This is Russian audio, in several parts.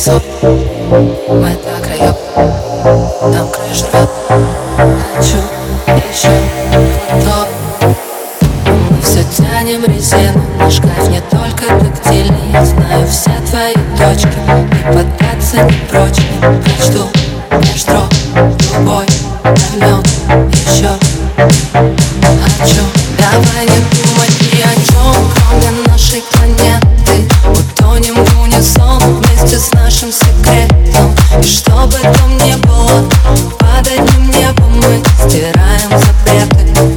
везут Мы до краев, там крыша, рвет Хочу еще фото Мы все тянем резину, наш кайф не только тактильный. Я знаю все твои точки. И поддаться не прочь. Прочту меж строк любой Давлен еще. Хочу, давай не думать ни о чем Кроме нашей планеты. Утонем в унисон с нашим секретом. И чтобы там не было Под одним небом мы стираем запреты.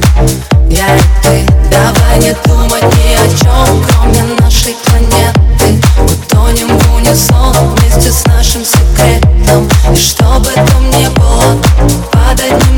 Я и ты Давай не думать ни о чем Кроме нашей планеты. Утонем в унисон Вместе с нашим секретом. И чтобы там не было Под одним